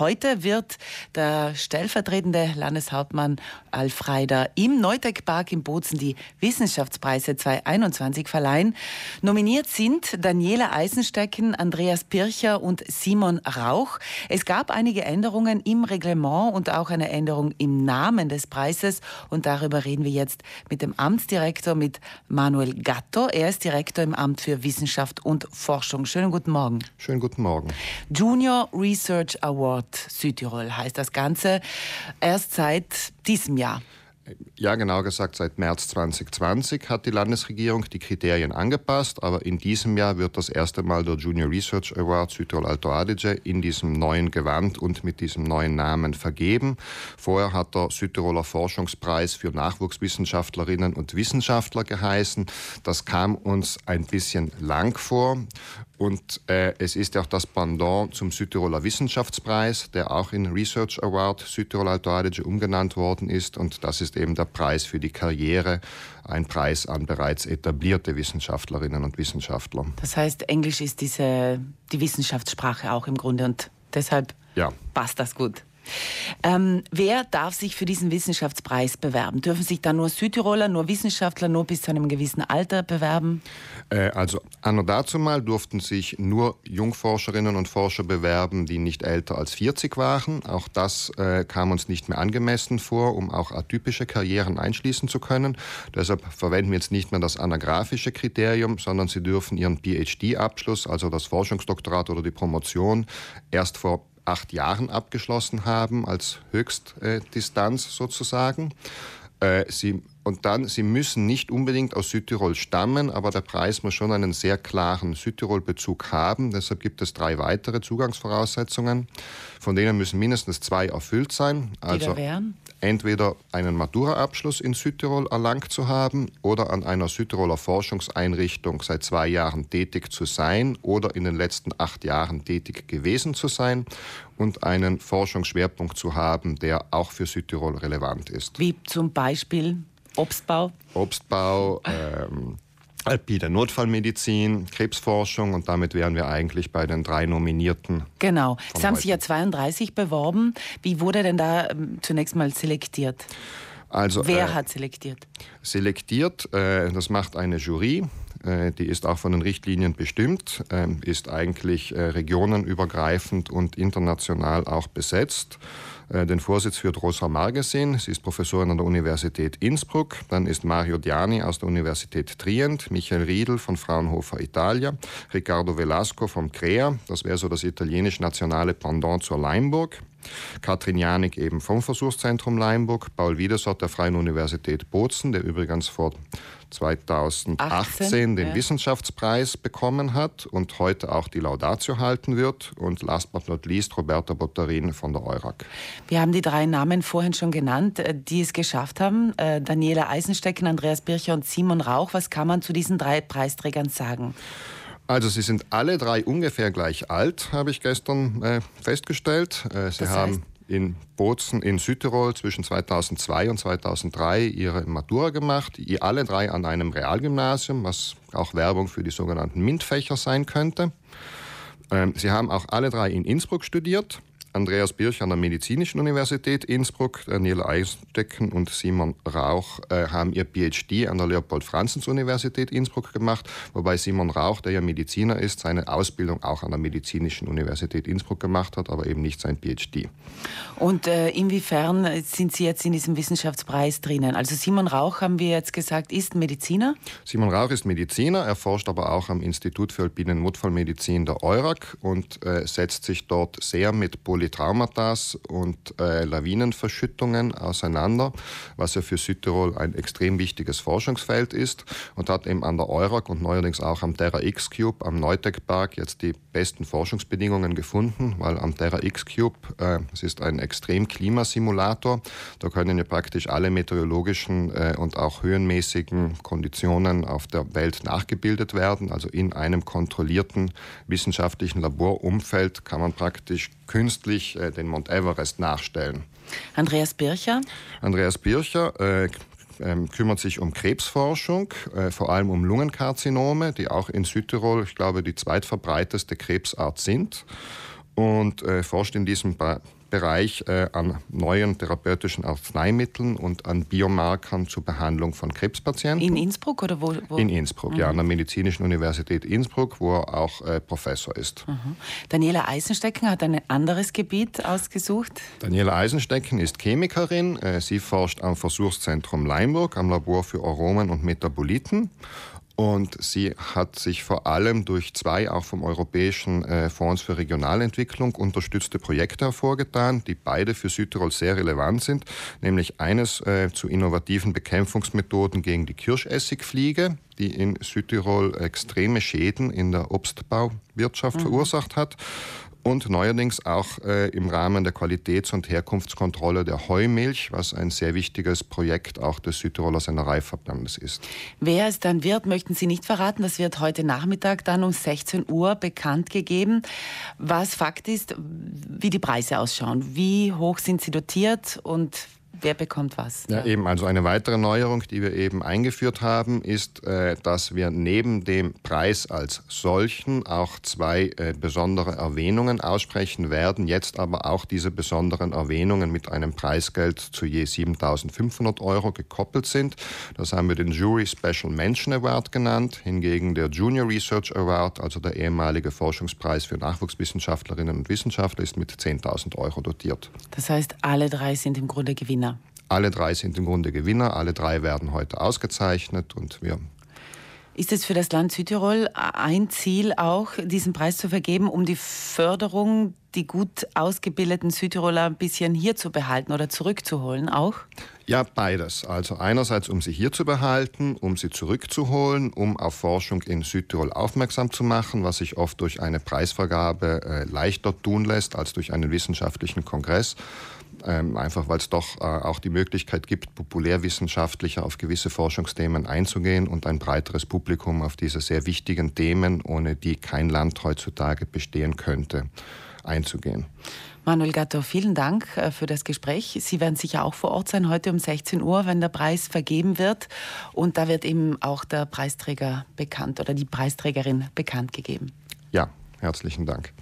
heute wird der stellvertretende Landeshauptmann Alfreider im Neutec-Park in Bozen die Wissenschaftspreise 2021 verleihen. Nominiert sind Daniela Eisenstecken, Andreas Pircher und Simon Rauch. Es gab einige Änderungen im Reglement und auch eine Änderung im Namen des Preises. Und darüber reden wir jetzt mit dem Amtsdirektor, mit Manuel Gatto. Er ist Direktor im Amt für Wissenschaft und Forschung. Schönen guten Morgen. Schönen guten Morgen. Junior Research Award Südtirol heißt das Ganze. Erst seit diesem Jahr. Ja, genau gesagt, seit März 2020 hat die Landesregierung die Kriterien angepasst, aber in diesem Jahr wird das erste Mal der Junior Research Award Südtirol Alto Adige in diesem neuen Gewand und mit diesem neuen Namen vergeben. Vorher hat der Südtiroler Forschungspreis für Nachwuchswissenschaftlerinnen und Wissenschaftler geheißen. Das kam uns ein bisschen lang vor und äh, es ist auch das Pendant zum Südtiroler Wissenschaftspreis, der auch in Research Award Südtirol Alto Adige umgenannt worden ist. Und das ist eben der Preis für die Karriere, ein Preis an bereits etablierte Wissenschaftlerinnen und Wissenschaftler. Das heißt, Englisch ist diese, die Wissenschaftssprache auch im Grunde und deshalb ja. passt das gut. Ähm, wer darf sich für diesen Wissenschaftspreis bewerben? Dürfen sich da nur Südtiroler, nur Wissenschaftler, nur bis zu einem gewissen Alter bewerben? Äh, also anno dazu mal durften sich nur Jungforscherinnen und Forscher bewerben, die nicht älter als 40 waren. Auch das äh, kam uns nicht mehr angemessen vor, um auch atypische Karrieren einschließen zu können. Deshalb verwenden wir jetzt nicht mehr das anagraphische Kriterium, sondern sie dürfen ihren PhD-Abschluss, also das Forschungsdoktorat oder die Promotion, erst vor acht Jahren abgeschlossen haben, als Höchstdistanz sozusagen. Äh, sie, und dann, Sie müssen nicht unbedingt aus Südtirol stammen, aber der Preis muss schon einen sehr klaren Südtirol-Bezug haben. Deshalb gibt es drei weitere Zugangsvoraussetzungen, von denen müssen mindestens zwei erfüllt sein. Also entweder einen Matura-Abschluss in Südtirol erlangt zu haben oder an einer Südtiroler Forschungseinrichtung seit zwei Jahren tätig zu sein oder in den letzten acht Jahren tätig gewesen zu sein und einen Forschungsschwerpunkt zu haben, der auch für Südtirol relevant ist. Wie zum Beispiel Obstbau? Obstbau, ähm, alpine Notfallmedizin, Krebsforschung und damit wären wir eigentlich bei den drei Nominierten. Genau. Sie haben sich ja 32 beworben. Wie wurde denn da ähm, zunächst mal selektiert? Also, Wer äh, hat selektiert? Selektiert, äh, das macht eine Jury. Äh, die ist auch von den Richtlinien bestimmt, ähm, ist eigentlich äh, regionenübergreifend und international auch besetzt. Äh, den Vorsitz führt Rosa Margesin, sie ist Professorin an der Universität Innsbruck. Dann ist Mario Diani aus der Universität Trient, Michael Riedel von Fraunhofer Italia, Riccardo Velasco vom CREA, das wäre so das italienisch-nationale Pendant zur Leimburg. Katrin Janik eben vom Versuchszentrum Leimburg, Paul Wiedersort der Freien Universität Bozen, der übrigens vor 2018 18, den ja. Wissenschaftspreis bekommen hat und heute auch die Laudatio halten wird. Und last but not least Roberta Botterin von der EURAG. Wir haben die drei Namen vorhin schon genannt, äh, die es geschafft haben. Äh, Daniela Eisenstecken, Andreas Bircher und Simon Rauch. Was kann man zu diesen drei Preisträgern sagen? Also sie sind alle drei ungefähr gleich alt, habe ich gestern äh, festgestellt. Äh, sie das haben in Bozen in Südtirol zwischen 2002 und 2003 ihre Matura gemacht, alle drei an einem Realgymnasium, was auch Werbung für die sogenannten MINT-Fächer sein könnte. Ähm, sie haben auch alle drei in Innsbruck studiert Andreas Birch an der Medizinischen Universität Innsbruck, Daniela Eisenstecken und Simon Rauch äh, haben ihr PhD an der Leopold-Franzens-Universität Innsbruck gemacht, wobei Simon Rauch, der ja Mediziner ist, seine Ausbildung auch an der Medizinischen Universität Innsbruck gemacht hat, aber eben nicht sein PhD. Und äh, inwiefern sind Sie jetzt in diesem Wissenschaftspreis drinnen? Also Simon Rauch, haben wir jetzt gesagt, ist Mediziner? Simon Rauch ist Mediziner, er forscht aber auch am Institut für alpine Notfallmedizin der EURAG und äh, setzt sich dort sehr mit Politik Polytraumata und äh, Lawinenverschüttungen auseinander, was ja für Südtirol ein extrem wichtiges Forschungsfeld ist und hat eben an der EURAG und neuerdings auch am Terra X-Cube am Neutec-Park jetzt die besten Forschungsbedingungen gefunden, weil am Terra X-Cube, äh, es ist ein Extremklimasimulator, da können ja praktisch alle meteorologischen äh, und auch höhenmäßigen Konditionen auf der Welt nachgebildet werden, also in einem kontrollierten wissenschaftlichen Laborumfeld kann man praktisch künstlich äh, den Mount Everest nachstellen. Andreas Bircher? Andreas Bircher äh, ähm, kümmert sich um Krebsforschung, äh, vor allem um Lungenkarzinome, die auch in Südtirol, ich glaube, die zweitverbreiteste Krebsart sind. und äh, forscht in diesem ba Bereich äh, an neuen therapeutischen Arzneimitteln und an Biomarkern zur Behandlung von Krebspatienten. In Innsbruck oder wo? wo? In Innsbruck, mhm. ja, an der Medizinischen Universität Innsbruck, wo er auch äh, Professor ist. Mhm. Daniela Eisenstecken hat ein anderes Gebiet ausgesucht. Daniela Eisenstecken ist Chemikerin. Äh, sie forscht am Versuchszentrum Leimburg am Labor für Aromen und Metaboliten und sie hat sich vor allem durch zwei auch vom Europäischen äh, Fonds für Regionalentwicklung unterstützte Projekte hervorgetan, die beide für Südtirol sehr relevant sind, nämlich eines äh, zu innovativen Bekämpfungsmethoden gegen die Kirschessigfliege, die in Südtirol extreme Schäden in der Obstbauwirtschaft mhm. verursacht hat und neuerdings auch äh, im Rahmen der Qualitäts- und Herkunftskontrolle der Heumilch, was ein sehr wichtiges Projekt auch des Südtiroler Sennereiverbandes ist. Wer es dann wird, möchten Sie nicht verraten. Das wird heute Nachmittag dann um 16 Uhr bekannt gegeben. Was Fakt ist, wie die Preise ausschauen. Wie hoch sind sie dotiert und wer bekommt was. Ja, eben. Also eine weitere Neuerung, die wir eben eingeführt haben, ist, äh, dass wir neben dem Preis als solchen auch zwei äh, besondere Erwähnungen aussprechen werden. Jetzt aber auch diese besonderen Erwähnungen mit einem Preisgeld zu je 7.500 Euro gekoppelt sind. Das haben wir den Jury Special Mention Award genannt. Hingegen der Junior Research Award, also der ehemalige Forschungspreis für Nachwuchswissenschaftlerinnen und Wissenschaftler, ist mit 10.000 Euro dotiert. Das heißt, alle drei sind im Grunde Gewinner. Alle drei sind im Grunde Gewinner, alle drei werden heute ausgezeichnet und wir ist es für das Land Südtirol ein Ziel auch, diesen Preis zu vergeben, um die Förderung, die gut ausgebildeten Südtiroler ein bisschen hier zu behalten oder zurückzuholen auch? Ja, beides. Also einerseits, um sie hier zu behalten, um sie zurückzuholen, um auf Forschung in Südtirol aufmerksam zu machen, was sich oft durch eine Preisvergabe äh, leichter tun lässt als durch einen wissenschaftlichen Kongress ähm, einfach weil es doch äh, auch die Möglichkeit gibt, populärwissenschaftlicher auf gewisse Forschungsthemen einzugehen und ein breiteres Publikum auf diese sehr wichtigen Themen, ohne die kein Land heutzutage bestehen könnte, einzugehen. Manuel Gatto, vielen Dank äh, für das Gespräch. Sie werden sicher auch vor Ort sein heute um 16 Uhr, wenn der Preis vergeben wird. Und da wird eben auch der Preisträger bekannt oder die Preisträgerin bekannt gegeben. Ja, herzlichen Dank.